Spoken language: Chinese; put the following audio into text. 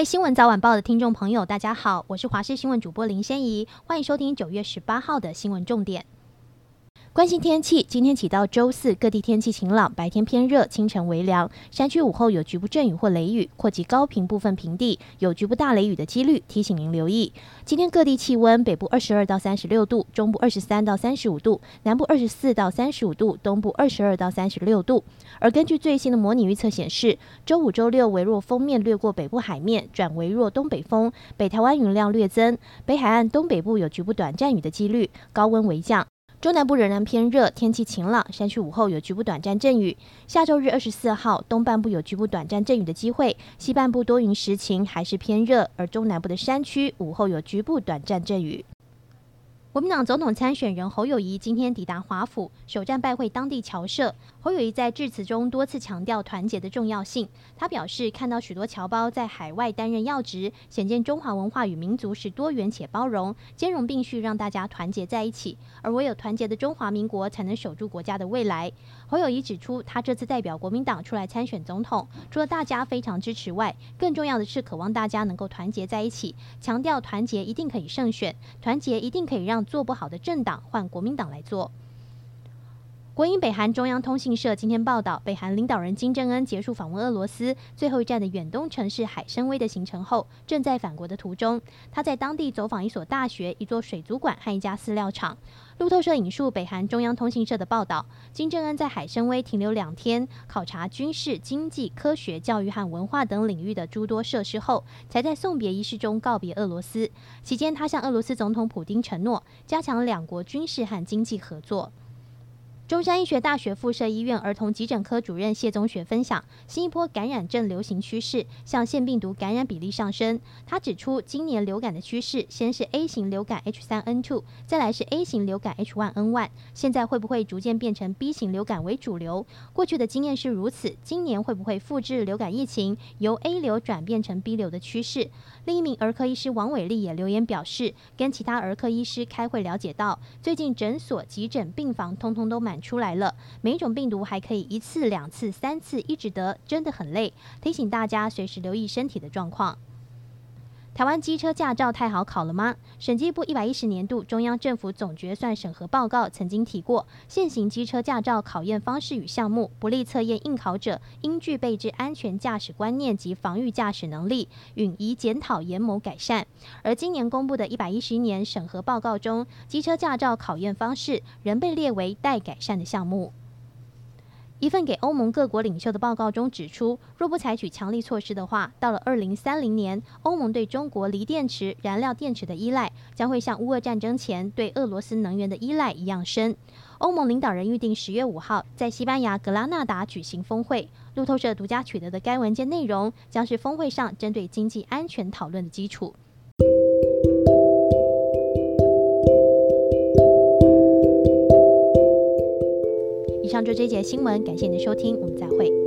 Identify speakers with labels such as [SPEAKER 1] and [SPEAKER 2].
[SPEAKER 1] 位新闻早晚报的听众朋友，大家好，我是华视新闻主播林仙怡，欢迎收听九月十八号的新闻重点。关心天气，今天起到周四，各地天气晴朗，白天偏热，清晨微凉，山区午后有局部阵雨或雷雨，或及高屏部分平地有局部大雷雨的几率，提醒您留意。今天各地气温，北部二十二到三十六度，中部二十三到三十五度，南部二十四到三十五度，东部二十二到三十六度。而根据最新的模拟预测显示，周五、周六微弱风面掠过北部海面，转微弱东北风，北台湾云量略增，北海岸东北部有局部短暂雨的几率，高温微降。中南部仍然偏热，天气晴朗，山区午后有局部短暂阵雨。下周日二十四号，东半部有局部短暂阵雨的机会，西半部多云时晴，还是偏热，而中南部的山区午后有局部短暂阵雨。国民党总统参选人侯友谊今天抵达华府，首站拜会当地侨社。侯友谊在致辞中多次强调团结的重要性。他表示，看到许多侨胞在海外担任要职，显见中华文化与民族是多元且包容，兼容并蓄，让大家团结在一起。而唯有团结的中华民国，才能守住国家的未来。侯友谊指出，他这次代表国民党出来参选总统，除了大家非常支持外，更重要的是渴望大家能够团结在一起，强调团结一定可以胜选，团结一定可以让。做不好的政党换国民党来做。国营北韩中央通讯社今天报道，北韩领导人金正恩结束访问俄罗斯最后一站的远东城市海参崴的行程后，正在返国的途中。他在当地走访一所大学、一座水族馆和一家饲料厂。路透社引述北韩中央通讯社的报道，金正恩在海参崴停留两天，考察军事、经济、科学、教育和文化等领域的诸多设施后，才在送别仪式中告别俄罗斯。期间，他向俄罗斯总统普丁承诺加强两国军事和经济合作。中山医学大学附设医院儿童急诊科主任谢宗学分享新一波感染症流行趋势，像腺病毒感染比例上升。他指出，今年流感的趋势先是 A 型流感 H3N2，再来是 A 型流感 H1N1，现在会不会逐渐变成 B 型流感为主流？过去的经验是如此，今年会不会复制流感疫情由 A 流转变成 B 流的趋势？另一名儿科医师王伟丽也留言表示，跟其他儿科医师开会了解到，最近诊所、急诊、病房通通都满。出来了，每一种病毒还可以一次、两次、三次一直得，真的很累。提醒大家随时留意身体的状况。台湾机车驾照太好考了吗？审计部一百一十年度中央政府总决算审核报告曾经提过，现行机车驾照考验方式与项目不利测验应考者应具备之安全驾驶观念及防御驾驶能力，允宜检讨研谋改善。而今年公布的一百一十一年审核报告中，机车驾照考验方式仍被列为待改善的项目。一份给欧盟各国领袖的报告中指出，若不采取强力措施的话，到了二零三零年，欧盟对中国锂电池、燃料电池的依赖将会像乌俄战争前对俄罗斯能源的依赖一样深。欧盟领导人预定十月五号在西班牙格拉纳达举行峰会。路透社独家取得的该文件内容，将是峰会上针对经济安全讨论的基础。上就这节新闻，感谢您的收听，我们再会。